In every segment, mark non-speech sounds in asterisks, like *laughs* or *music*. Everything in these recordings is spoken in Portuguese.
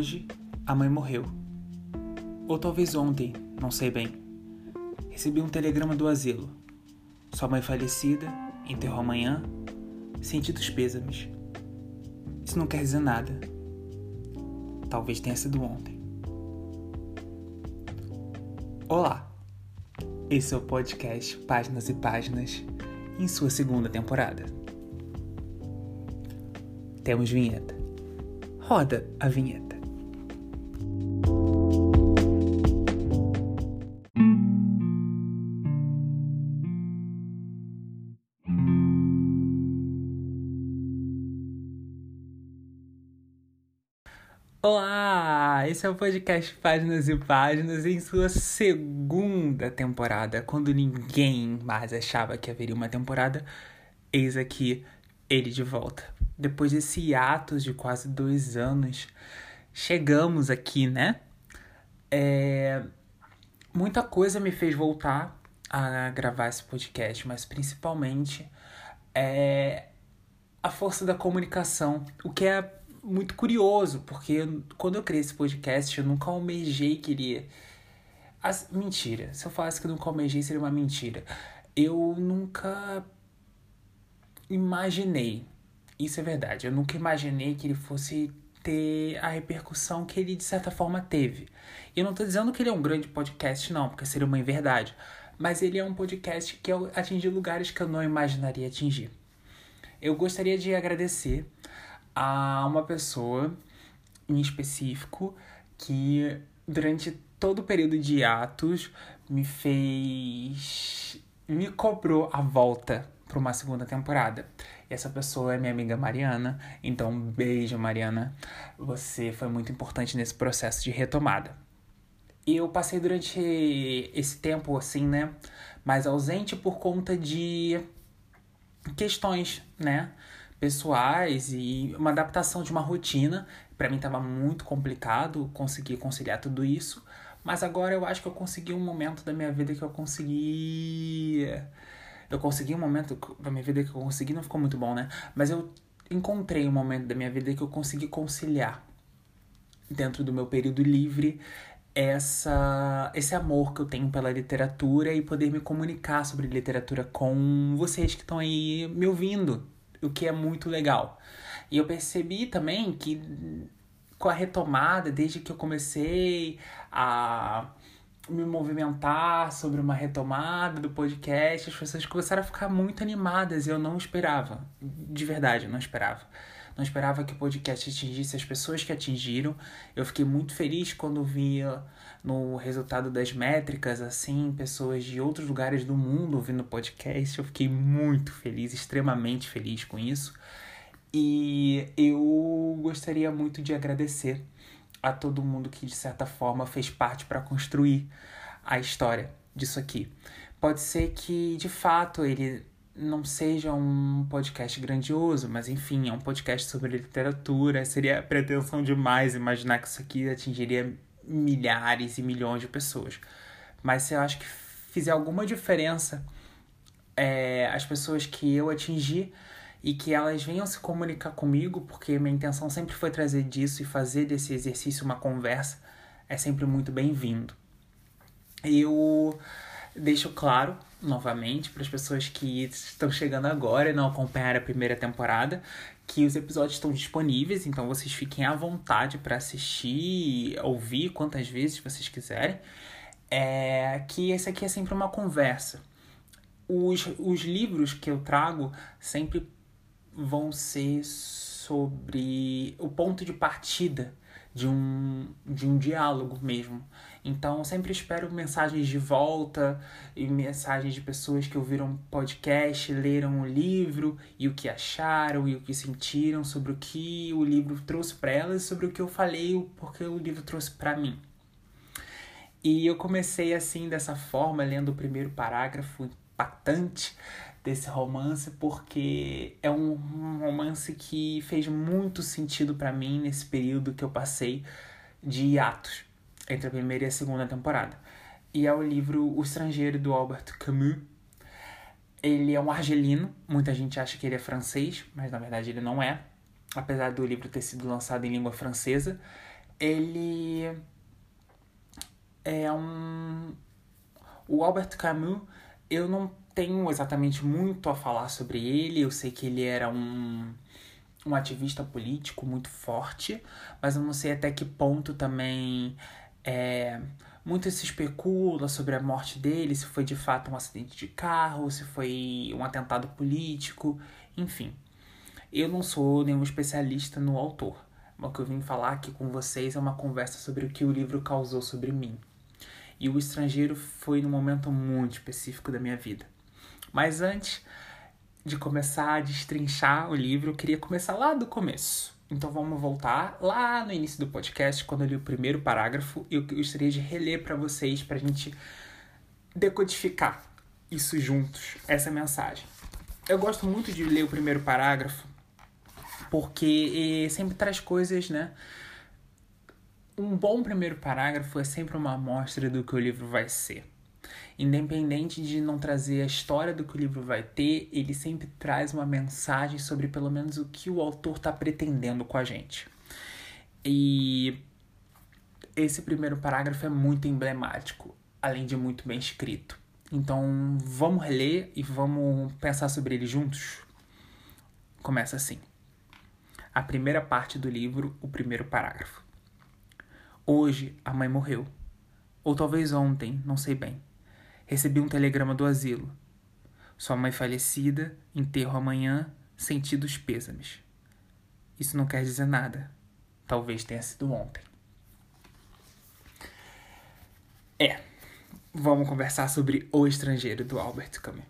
Hoje, a mãe morreu. Ou talvez ontem, não sei bem. Recebi um telegrama do asilo. Sua mãe falecida, enterrou amanhã, sentidos pêsames. Isso não quer dizer nada. Talvez tenha sido ontem. Olá! Esse é o podcast Páginas e Páginas, em sua segunda temporada. Temos vinheta. Roda a vinheta. Esse é o podcast Páginas e Páginas em sua segunda temporada. Quando ninguém mais achava que haveria uma temporada, eis aqui ele de volta. Depois desse hiatus de quase dois anos, chegamos aqui, né? É... Muita coisa me fez voltar a gravar esse podcast, mas principalmente é a força da comunicação, o que é muito curioso, porque quando eu criei esse podcast, eu nunca almejei queria. As... Mentira. Se eu falasse que eu nunca almejei, seria uma mentira. Eu nunca imaginei. Isso é verdade. Eu nunca imaginei que ele fosse ter a repercussão que ele de certa forma teve. E eu não tô dizendo que ele é um grande podcast, não, porque seria uma inverdade. Mas ele é um podcast que atingiu lugares que eu não imaginaria atingir. Eu gostaria de agradecer a uma pessoa em específico que durante todo o período de atos me fez me cobrou a volta para uma segunda temporada. E essa pessoa é minha amiga Mariana. Então, um beijo, Mariana. Você foi muito importante nesse processo de retomada. E eu passei durante esse tempo assim, né, mais ausente por conta de questões, né? Pessoais e uma adaptação de uma rotina. Para mim estava muito complicado conseguir conciliar tudo isso, mas agora eu acho que eu consegui um momento da minha vida que eu consegui eu consegui um momento da minha vida que eu consegui, não ficou muito bom, né? Mas eu encontrei um momento da minha vida que eu consegui conciliar dentro do meu período livre essa esse amor que eu tenho pela literatura e poder me comunicar sobre literatura com vocês que estão aí me ouvindo, o que é muito legal. E eu percebi também que com a retomada, desde que eu comecei a me movimentar sobre uma retomada do podcast, as pessoas começaram a ficar muito animadas e eu não esperava. De verdade, eu não esperava. Não esperava que o podcast atingisse as pessoas que atingiram. Eu fiquei muito feliz quando via no resultado das métricas, assim, pessoas de outros lugares do mundo ouvindo o podcast. Eu fiquei muito feliz, extremamente feliz com isso. E eu gostaria muito de agradecer a todo mundo que, de certa forma, fez parte para construir a história disso aqui. Pode ser que, de fato, ele não seja um podcast grandioso, mas enfim, é um podcast sobre literatura. Seria pretensão demais imaginar que isso aqui atingiria milhares e milhões de pessoas. Mas se eu acho que fizer alguma diferença, é, as pessoas que eu atingi e que elas venham se comunicar comigo, porque minha intenção sempre foi trazer disso e fazer desse exercício uma conversa, é sempre muito bem-vindo. Eu deixo claro novamente para as pessoas que estão chegando agora e não acompanharam a primeira temporada que os episódios estão disponíveis, então vocês fiquem à vontade para assistir, ouvir quantas vezes vocês quiserem. É que esse aqui é sempre uma conversa. Os, os livros que eu trago sempre vão ser sobre o ponto de partida de um, de um diálogo mesmo. Então, sempre espero mensagens de volta e mensagens de pessoas que ouviram podcast, leram o livro e o que acharam e o que sentiram sobre o que o livro trouxe para elas sobre o que eu falei, porque o livro trouxe para mim. E eu comecei assim, dessa forma, lendo o primeiro parágrafo impactante desse romance porque é um romance que fez muito sentido para mim nesse período que eu passei de hiatos entre a primeira e a segunda temporada. E é o livro O Estrangeiro do Albert Camus. Ele é um argelino, muita gente acha que ele é francês, mas na verdade ele não é, apesar do livro ter sido lançado em língua francesa. ele é um. O Albert Camus, eu não tenho exatamente muito a falar sobre ele. Eu sei que ele era um, um ativista político muito forte, mas eu não sei até que ponto também é, muito se especula sobre a morte dele, se foi de fato um acidente de carro, se foi um atentado político, enfim. Eu não sou nenhum especialista no autor. O que eu vim falar aqui com vocês é uma conversa sobre o que o livro causou sobre mim. E o estrangeiro foi num momento muito específico da minha vida. Mas antes de começar a destrinchar o livro, eu queria começar lá do começo. Então vamos voltar lá no início do podcast, quando eu li o primeiro parágrafo, e eu gostaria de reler para vocês, para a gente decodificar isso juntos, essa mensagem. Eu gosto muito de ler o primeiro parágrafo, porque sempre traz coisas, né? Um bom primeiro parágrafo é sempre uma amostra do que o livro vai ser. Independente de não trazer a história do que o livro vai ter, ele sempre traz uma mensagem sobre pelo menos o que o autor está pretendendo com a gente. E esse primeiro parágrafo é muito emblemático, além de muito bem escrito. Então vamos reler e vamos pensar sobre ele juntos? Começa assim. A primeira parte do livro, o primeiro parágrafo. Hoje a mãe morreu. Ou talvez ontem, não sei bem. Recebi um telegrama do asilo. Sua mãe falecida, enterro amanhã, sentidos pêsames. Isso não quer dizer nada. Talvez tenha sido ontem. É, vamos conversar sobre O Estrangeiro, do Albert Camus.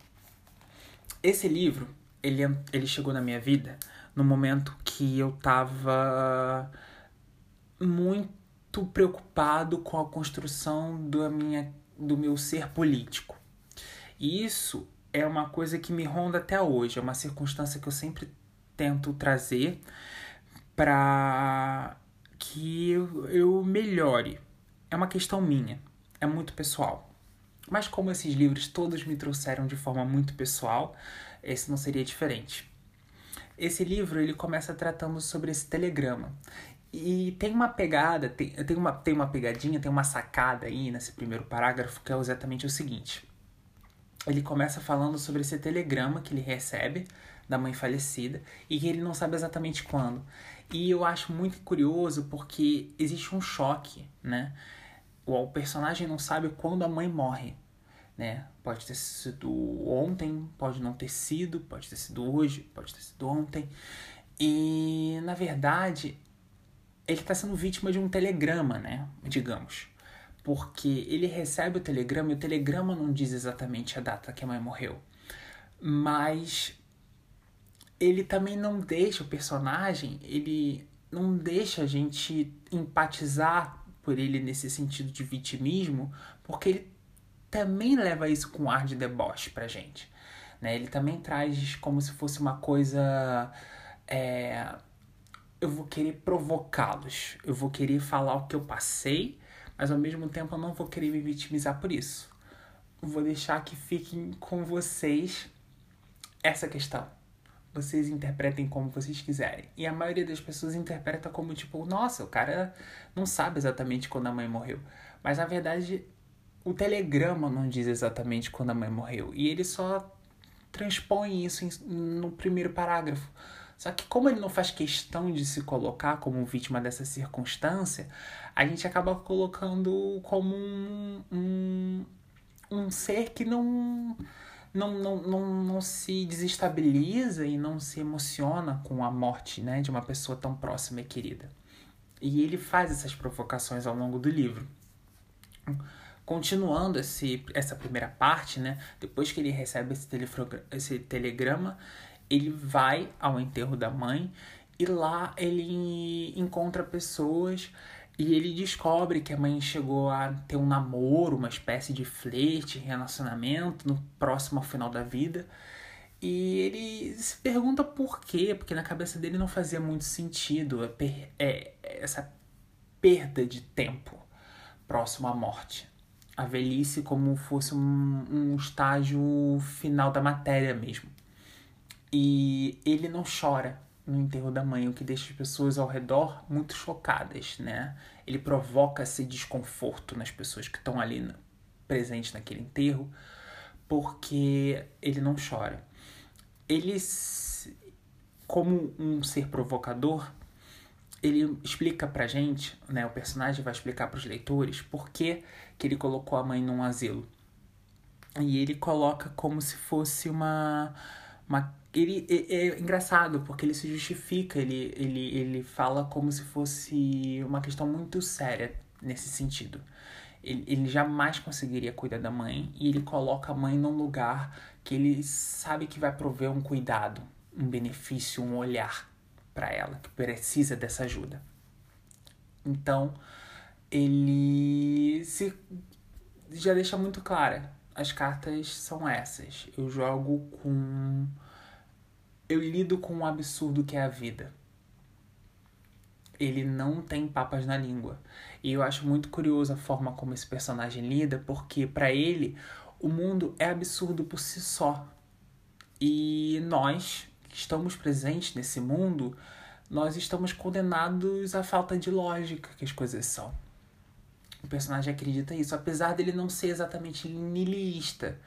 Esse livro, ele, ele chegou na minha vida no momento que eu tava muito preocupado com a construção da minha do meu ser político. E isso é uma coisa que me ronda até hoje, é uma circunstância que eu sempre tento trazer para que eu, melhore. É uma questão minha, é muito pessoal. Mas como esses livros todos me trouxeram de forma muito pessoal, esse não seria diferente. Esse livro ele começa tratando sobre esse telegrama. E tem uma pegada, tem, tem, uma, tem uma pegadinha, tem uma sacada aí nesse primeiro parágrafo que é exatamente o seguinte. Ele começa falando sobre esse telegrama que ele recebe da mãe falecida e que ele não sabe exatamente quando. E eu acho muito curioso porque existe um choque, né? O personagem não sabe quando a mãe morre, né? Pode ter sido ontem, pode não ter sido, pode ter sido hoje, pode ter sido ontem. E na verdade, ele está sendo vítima de um telegrama, né? Digamos. Porque ele recebe o telegrama e o telegrama não diz exatamente a data que a mãe morreu. Mas ele também não deixa o personagem, ele não deixa a gente empatizar por ele nesse sentido de vitimismo, porque ele também leva isso com ar de deboche pra gente. Né? Ele também traz como se fosse uma coisa. É, eu vou querer provocá-los. Eu vou querer falar o que eu passei, mas ao mesmo tempo eu não vou querer me vitimizar por isso. vou deixar que fiquem com vocês essa questão. Vocês interpretem como vocês quiserem. E a maioria das pessoas interpreta como tipo, nossa, o cara não sabe exatamente quando a mãe morreu. Mas na verdade, o telegrama não diz exatamente quando a mãe morreu. E ele só transpõe isso no primeiro parágrafo. Só que como ele não faz questão de se colocar como vítima dessa circunstância, a gente acaba colocando como um, um, um ser que não, não, não, não, não se desestabiliza e não se emociona com a morte né, de uma pessoa tão próxima e querida. E ele faz essas provocações ao longo do livro. Continuando esse, essa primeira parte, né, depois que ele recebe esse, esse telegrama, ele vai ao enterro da mãe e lá ele encontra pessoas e ele descobre que a mãe chegou a ter um namoro, uma espécie de flerte, relacionamento no próximo ao final da vida. E ele se pergunta por quê, porque na cabeça dele não fazia muito sentido é, essa perda de tempo próximo à morte. A velhice como fosse um, um estágio final da matéria mesmo. E ele não chora no enterro da mãe, o que deixa as pessoas ao redor muito chocadas, né? Ele provoca esse desconforto nas pessoas que estão ali presentes naquele enterro, porque ele não chora. Ele, como um ser provocador, ele explica pra gente, né? O personagem vai explicar para os leitores por que, que ele colocou a mãe num asilo. E ele coloca como se fosse uma uma, ele é, é, engraçado porque ele se justifica, ele, ele, ele fala como se fosse uma questão muito séria nesse sentido. Ele, ele jamais conseguiria cuidar da mãe e ele coloca a mãe num lugar que ele sabe que vai prover um cuidado, um benefício, um olhar para ela que precisa dessa ajuda. Então, ele se já deixa muito clara as cartas são essas. Eu jogo com. Eu lido com o absurdo que é a vida. Ele não tem papas na língua. E eu acho muito curioso a forma como esse personagem lida, porque para ele o mundo é absurdo por si só. E nós, que estamos presentes nesse mundo, nós estamos condenados à falta de lógica que as coisas são o personagem acredita isso, apesar dele não ser exatamente niilista.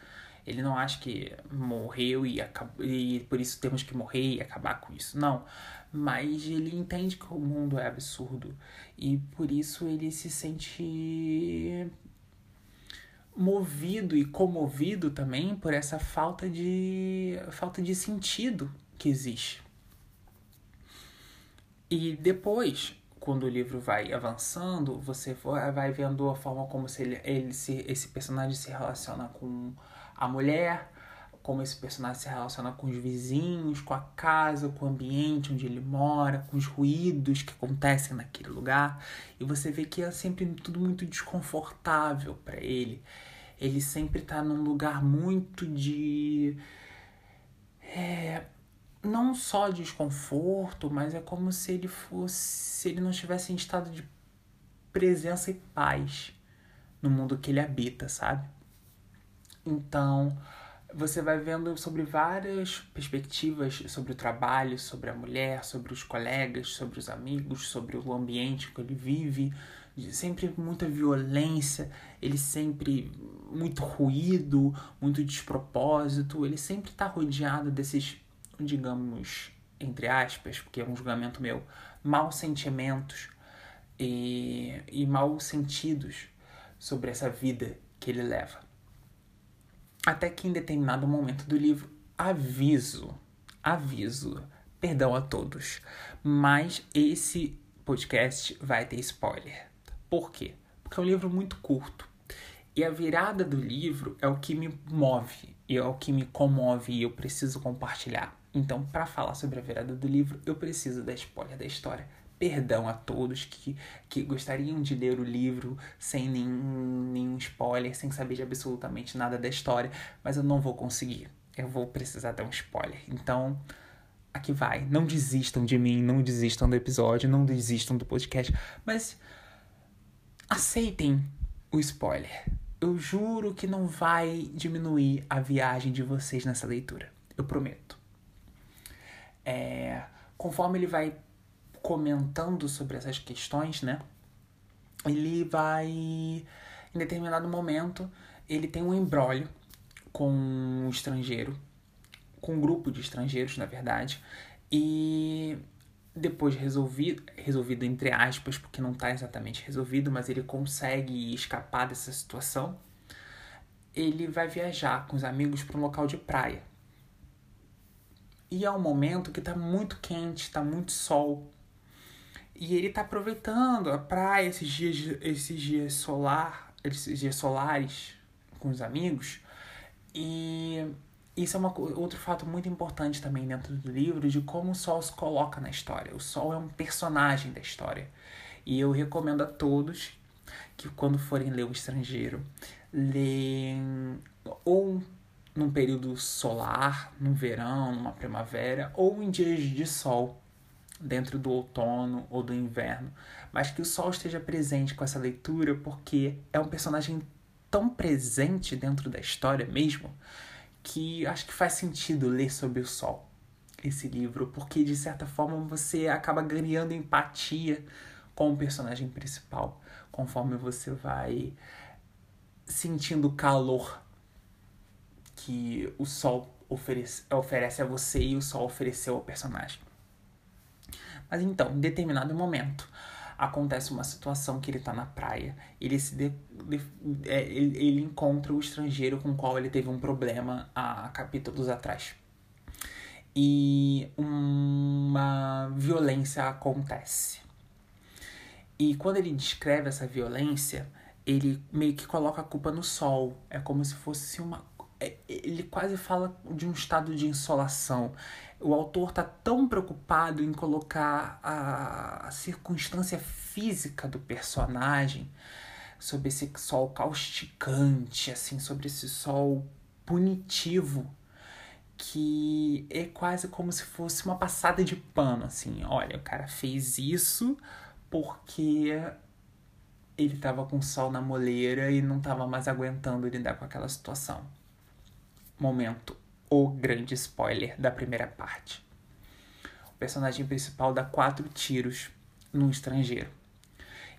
Ele não acha que morreu e, e por isso temos que morrer e acabar com isso. Não. Mas ele entende que o mundo é absurdo. E por isso ele se sente movido e comovido também por essa falta de falta de sentido que existe. E depois, quando o livro vai avançando, você vai vendo a forma como se ele, ele se, esse personagem se relaciona com a mulher, como esse personagem se relaciona com os vizinhos, com a casa, com o ambiente onde ele mora, com os ruídos que acontecem naquele lugar. E você vê que é sempre tudo muito desconfortável para ele. Ele sempre está num lugar muito de. É, não só desconforto, mas é como se ele fosse, se ele não estivesse em estado de presença e paz no mundo que ele habita, sabe? Então, você vai vendo sobre várias perspectivas sobre o trabalho, sobre a mulher, sobre os colegas, sobre os amigos, sobre o ambiente que ele vive, sempre muita violência, ele sempre muito ruído, muito despropósito, ele sempre está rodeado desses digamos, entre aspas, porque é um julgamento meu, maus sentimentos e, e maus sentidos sobre essa vida que ele leva. Até que em determinado momento do livro, aviso, aviso, perdão a todos, mas esse podcast vai ter spoiler. Por quê? Porque é um livro muito curto. E a virada do livro é o que me move, é o que me comove e eu preciso compartilhar. Então, para falar sobre a virada do livro, eu preciso da spoiler da história. Perdão a todos que, que gostariam de ler o livro sem nenhum, nenhum spoiler, sem saber de absolutamente nada da história, mas eu não vou conseguir. Eu vou precisar dar um spoiler. Então, aqui vai. Não desistam de mim, não desistam do episódio, não desistam do podcast, mas aceitem o spoiler. Eu juro que não vai diminuir a viagem de vocês nessa leitura. Eu prometo. É, conforme ele vai comentando sobre essas questões, né? Ele vai, em determinado momento, ele tem um embrólio com um estrangeiro, com um grupo de estrangeiros, na verdade, e depois resolvido, resolvido entre aspas, porque não está exatamente resolvido, mas ele consegue escapar dessa situação. Ele vai viajar com os amigos para um local de praia. E é um momento que tá muito quente, tá muito sol. E ele tá aproveitando a praia, esses dias, esses dias solar, esses dias solares com os amigos. E isso é uma, outro fato muito importante também dentro do livro de como o sol se coloca na história. O sol é um personagem da história. E eu recomendo a todos que quando forem ler O Estrangeiro, leiam ou num período solar, no verão, numa primavera, ou em dias de sol, dentro do outono ou do inverno. Mas que o sol esteja presente com essa leitura, porque é um personagem tão presente dentro da história mesmo, que acho que faz sentido ler sobre o sol. esse livro, porque de certa forma você acaba ganhando empatia com o personagem principal, conforme você vai sentindo o calor que o sol oferece, oferece a você e o sol ofereceu ao personagem. Mas então, em determinado momento, acontece uma situação que ele tá na praia, ele se de, de, é, ele, ele encontra o estrangeiro com o qual ele teve um problema há capítulos atrás. E uma violência acontece. E quando ele descreve essa violência, ele meio que coloca a culpa no sol. É como se fosse uma. É, ele quase fala de um estado de insolação. O autor tá tão preocupado em colocar a, a circunstância física do personagem sobre esse sol causticante, assim, sobre esse sol punitivo, que é quase como se fosse uma passada de pano, assim. Olha, o cara fez isso porque ele tava com sol na moleira e não tava mais aguentando lidar com aquela situação. Momento, o grande spoiler da primeira parte. O personagem principal dá quatro tiros num estrangeiro.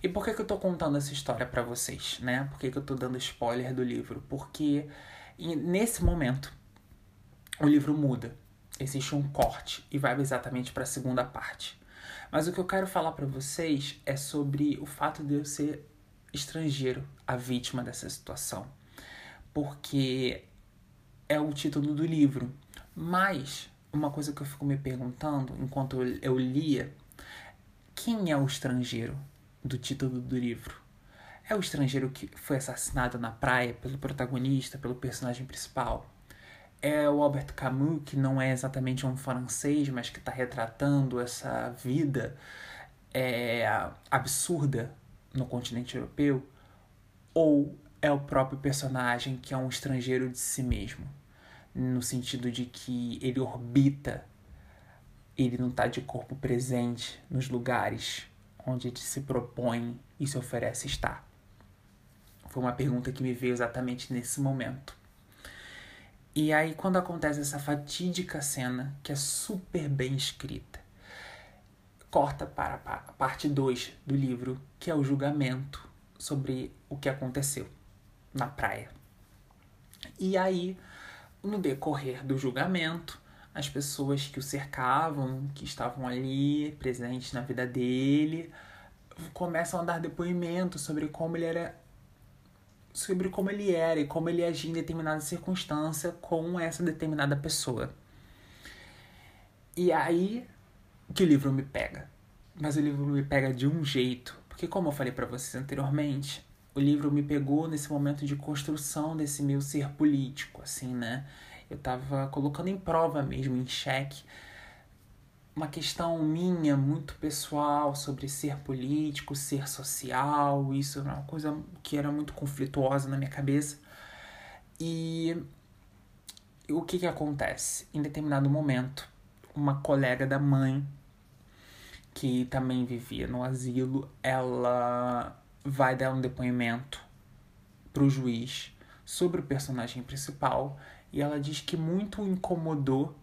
E por que, que eu tô contando essa história para vocês, né? Por que, que eu tô dando spoiler do livro? Porque nesse momento o livro muda. Existe um corte e vai exatamente para a segunda parte. Mas o que eu quero falar para vocês é sobre o fato de eu ser estrangeiro, a vítima dessa situação. Porque é o título do livro. Mas uma coisa que eu fico me perguntando enquanto eu lia, quem é o estrangeiro do título do livro? É o estrangeiro que foi assassinado na praia pelo protagonista, pelo personagem principal? É o Albert Camus, que não é exatamente um francês, mas que está retratando essa vida é, absurda no continente europeu? Ou é o próprio personagem que é um estrangeiro de si mesmo? No sentido de que ele orbita, ele não está de corpo presente nos lugares onde ele se propõe e se oferece estar. Foi uma pergunta que me veio exatamente nesse momento. E aí, quando acontece essa fatídica cena, que é super bem escrita, corta para a parte 2 do livro, que é o julgamento sobre o que aconteceu na praia. E aí, no decorrer do julgamento, as pessoas que o cercavam, que estavam ali presentes na vida dele, começam a dar depoimento sobre como ele era sobre como ele era e como ele agia em determinada circunstância com essa determinada pessoa. E aí que o livro me pega. Mas o livro me pega de um jeito, porque como eu falei para vocês anteriormente, o livro me pegou nesse momento de construção desse meu ser político, assim, né? Eu tava colocando em prova mesmo, em xeque, uma questão minha muito pessoal sobre ser político, ser social, isso era uma coisa que era muito conflituosa na minha cabeça. E o que que acontece? Em determinado momento, uma colega da mãe que também vivia no asilo, ela vai dar um depoimento pro juiz sobre o personagem principal e ela diz que muito incomodou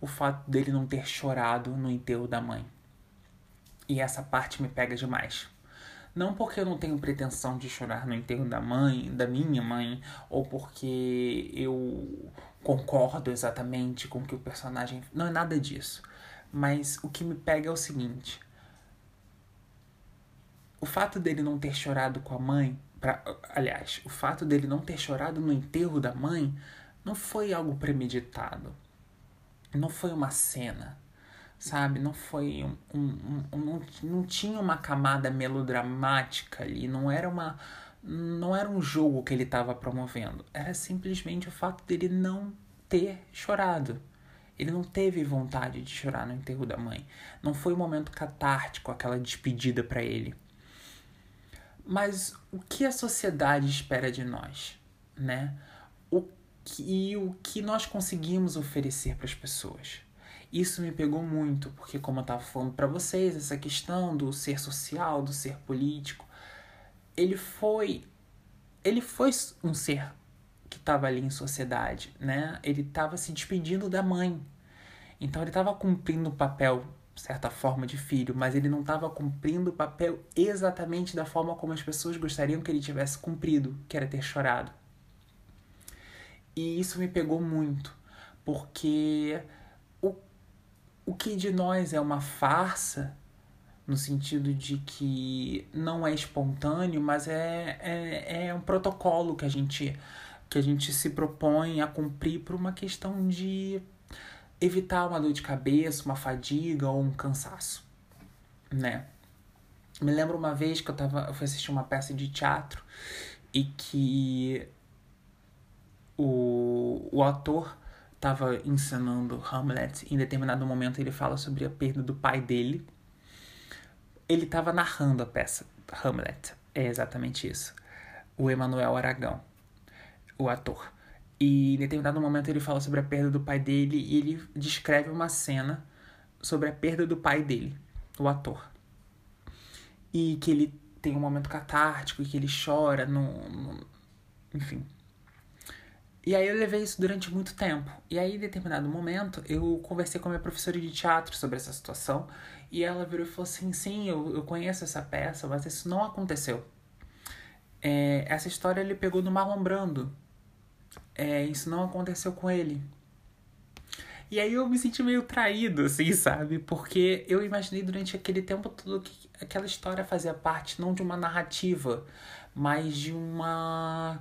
o fato dele não ter chorado no enterro da mãe. E essa parte me pega demais. Não porque eu não tenho pretensão de chorar no enterro da mãe, da minha mãe, ou porque eu concordo exatamente com o que o personagem. Não é nada disso. Mas o que me pega é o seguinte: o fato dele não ter chorado com a mãe, pra, aliás, o fato dele não ter chorado no enterro da mãe não foi algo premeditado. Não foi uma cena, sabe? Não foi um, um, um, não, não tinha uma camada melodramática ali, não era uma não era um jogo que ele estava promovendo, era simplesmente o fato dele não ter chorado. Ele não teve vontade de chorar no enterro da mãe. Não foi um momento catártico aquela despedida para ele. Mas o que a sociedade espera de nós, né? O que, o que nós conseguimos oferecer para as pessoas? Isso me pegou muito, porque como eu estava falando para vocês, essa questão do ser social, do ser político, ele foi ele foi um ser que estava ali em sociedade, né? Ele estava se despedindo da mãe. Então ele estava cumprindo o papel, certa forma, de filho, mas ele não estava cumprindo o papel exatamente da forma como as pessoas gostariam que ele tivesse cumprido, que era ter chorado. E isso me pegou muito, porque o, o que de nós é uma farsa, no sentido de que não é espontâneo, mas é, é, é um protocolo que a gente que a gente se propõe a cumprir por uma questão de evitar uma dor de cabeça, uma fadiga ou um cansaço, né? Me lembro uma vez que eu tava, eu fui assistir uma peça de teatro e que o, o ator estava encenando Hamlet. Em determinado momento ele fala sobre a perda do pai dele. Ele estava narrando a peça Hamlet. É exatamente isso. O Emanuel Aragão, o ator. E em determinado momento ele fala sobre a perda do pai dele e ele descreve uma cena sobre a perda do pai dele, o ator. E que ele tem um momento catártico e que ele chora no, no enfim. E aí eu levei isso durante muito tempo. E aí, em determinado momento, eu conversei com a minha professora de teatro sobre essa situação. E ela virou e falou assim: sim, eu, eu conheço essa peça, mas isso não aconteceu. É, essa história ele pegou no Marlon Brando, é, isso não aconteceu com ele. E aí eu me senti meio traído, assim, sabe? Porque eu imaginei durante aquele tempo todo que aquela história fazia parte não de uma narrativa, mas de uma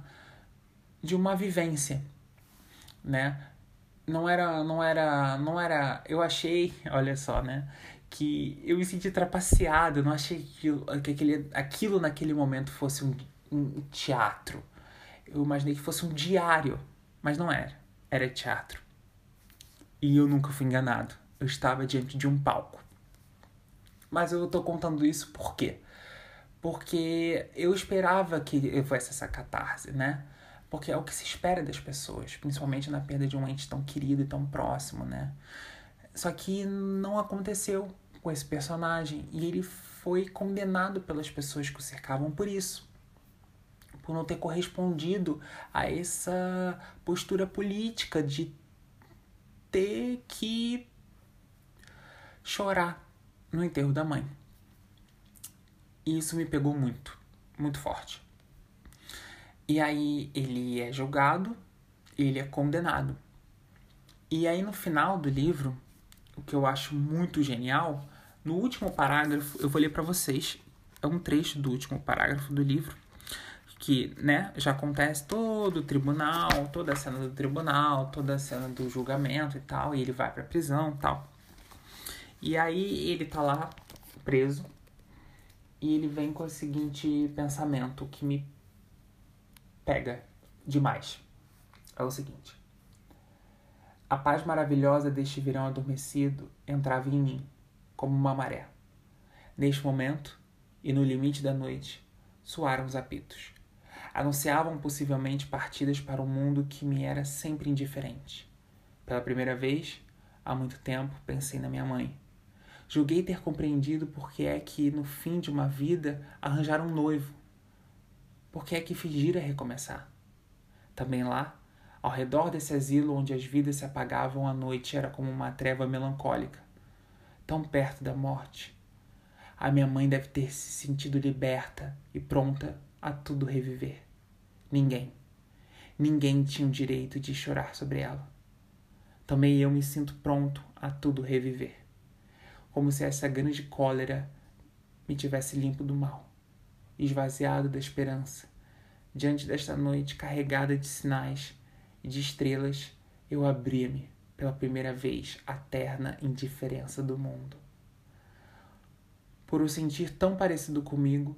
de uma vivência, né? Não era não era não era, eu achei, *laughs* olha só, né, que eu me senti trapaceado, não achei que, que aquele, aquilo naquele momento fosse um, um teatro eu imaginei que fosse um diário, mas não era. Era teatro. E eu nunca fui enganado. Eu estava diante de um palco. Mas eu tô contando isso por quê? Porque eu esperava que fosse essa catarse, né? Porque é o que se espera das pessoas, principalmente na perda de um ente tão querido e tão próximo, né? Só que não aconteceu com esse personagem e ele foi condenado pelas pessoas que o cercavam por isso por não ter correspondido a essa postura política de ter que chorar no enterro da mãe. E isso me pegou muito, muito forte. E aí ele é julgado, ele é condenado. E aí no final do livro, o que eu acho muito genial, no último parágrafo, eu vou ler para vocês, é um trecho do último parágrafo do livro, que, né, já acontece todo o tribunal, toda a cena do tribunal, toda a cena do julgamento e tal, e ele vai pra prisão e tal. E aí ele tá lá preso e ele vem com o seguinte pensamento que me pega demais. É o seguinte: A paz maravilhosa deste verão adormecido entrava em mim como uma maré. Neste momento e no limite da noite, soaram os apitos anunciavam possivelmente partidas para um mundo que me era sempre indiferente. Pela primeira vez, há muito tempo, pensei na minha mãe. Julguei ter compreendido por que é que, no fim de uma vida, arranjar um noivo. Por que é que fingir a recomeçar? Também lá, ao redor desse asilo onde as vidas se apagavam à noite, era como uma treva melancólica. Tão perto da morte. A minha mãe deve ter se sentido liberta e pronta a tudo reviver. Ninguém. Ninguém tinha o direito de chorar sobre ela. Também eu me sinto pronto a tudo reviver. Como se essa grande cólera me tivesse limpo do mal, esvaziado da esperança. Diante desta noite carregada de sinais e de estrelas, eu abria-me pela primeira vez à terna indiferença do mundo. Por o sentir tão parecido comigo,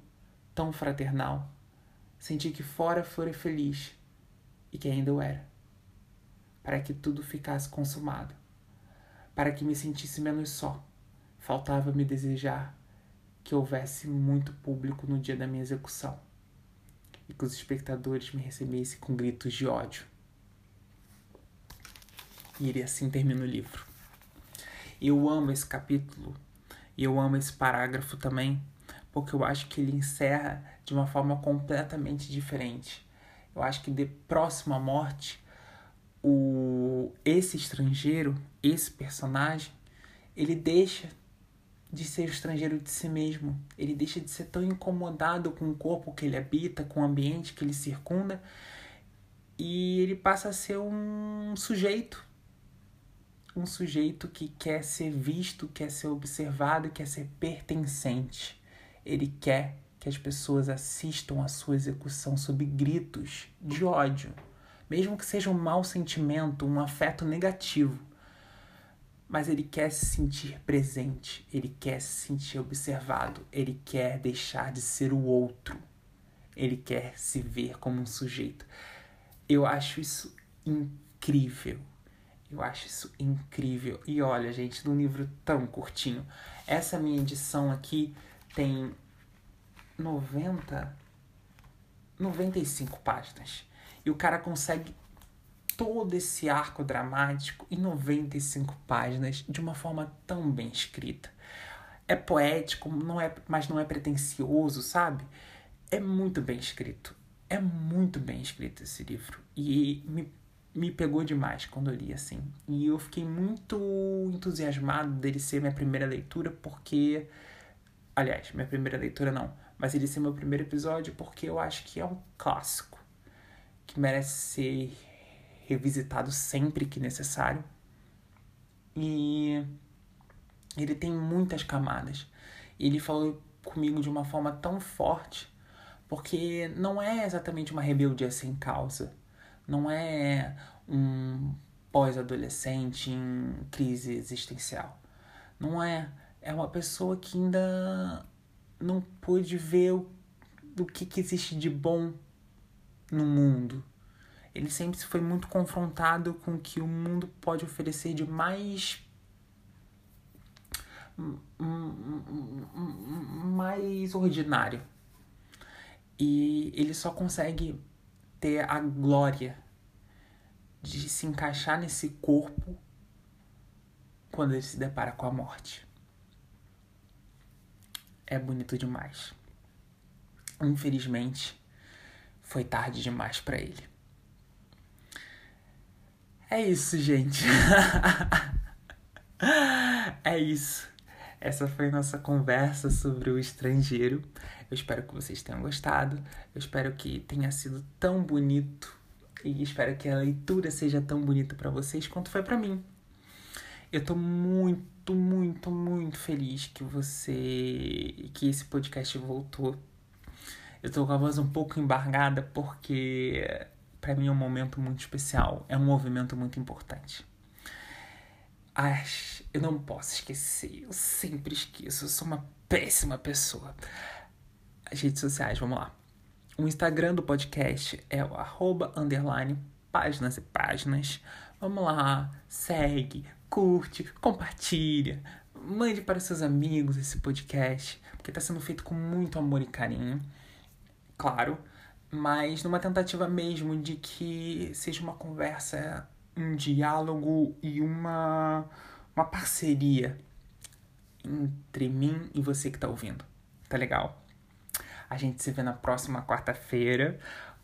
tão fraternal, Senti que fora fora feliz e que ainda eu era. Para que tudo ficasse consumado. Para que me sentisse menos só. Faltava me desejar que houvesse muito público no dia da minha execução e que os espectadores me recebessem com gritos de ódio. E assim termina o livro. Eu amo esse capítulo e eu amo esse parágrafo também, porque eu acho que ele encerra de uma forma completamente diferente. Eu acho que de próximo à morte, o esse estrangeiro, esse personagem, ele deixa de ser estrangeiro de si mesmo. Ele deixa de ser tão incomodado com o corpo que ele habita, com o ambiente que ele circunda, e ele passa a ser um sujeito. Um sujeito que quer ser visto, quer ser observado, quer ser pertencente. Ele quer que as pessoas assistam à sua execução sob gritos de ódio, mesmo que seja um mau sentimento, um afeto negativo mas ele quer se sentir presente, ele quer se sentir observado, ele quer deixar de ser o outro, ele quer se ver como um sujeito. Eu acho isso incrível. Eu acho isso incrível. E olha, gente, num livro tão curtinho. Essa minha edição aqui tem 90 95 páginas. E o cara consegue todo esse arco dramático em 95 páginas de uma forma tão bem escrita. É poético, não é, mas não é pretencioso, sabe? É muito bem escrito. É muito bem escrito esse livro. E me, me pegou demais quando eu li assim. E eu fiquei muito entusiasmado dele ser minha primeira leitura, porque. Aliás, minha primeira leitura não. Mas ele ser meu primeiro episódio porque eu acho que é um clássico que merece ser revisitado sempre que necessário. E ele tem muitas camadas. Ele falou comigo de uma forma tão forte, porque não é exatamente uma rebeldia sem causa. Não é um pós-adolescente em crise existencial. Não é. É uma pessoa que ainda não pôde ver o, o que, que existe de bom no mundo ele sempre foi muito confrontado com o que o mundo pode oferecer de mais mais ordinário. E ele só consegue ter a glória de se encaixar nesse corpo quando ele se depara com a morte. É bonito demais. Infelizmente, foi tarde demais para ele. É isso, gente. *laughs* é isso. Essa foi nossa conversa sobre o estrangeiro. Eu espero que vocês tenham gostado. Eu espero que tenha sido tão bonito e espero que a leitura seja tão bonita para vocês quanto foi para mim. Eu tô muito, muito, muito feliz que você que esse podcast voltou. Eu tô com a voz um pouco embargada porque para mim é um momento muito especial, é um movimento muito importante. Ai, eu não posso esquecer, eu sempre esqueço, eu sou uma péssima pessoa. As redes sociais, vamos lá. O Instagram do podcast é o arroba, underline, páginas e páginas. Vamos lá, segue, curte, compartilha, mande para seus amigos esse podcast, porque está sendo feito com muito amor e carinho. Claro, mas numa tentativa mesmo de que seja uma conversa, um diálogo e uma, uma parceria entre mim e você que tá ouvindo. Tá legal? A gente se vê na próxima quarta-feira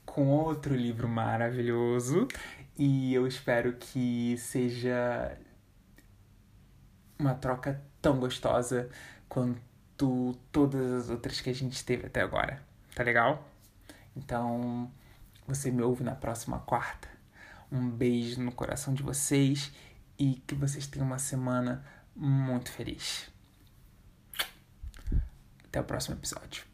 com outro livro maravilhoso e eu espero que seja uma troca tão gostosa quanto todas as outras que a gente teve até agora. Tá legal? Então, você me ouve na próxima quarta. Um beijo no coração de vocês e que vocês tenham uma semana muito feliz. Até o próximo episódio.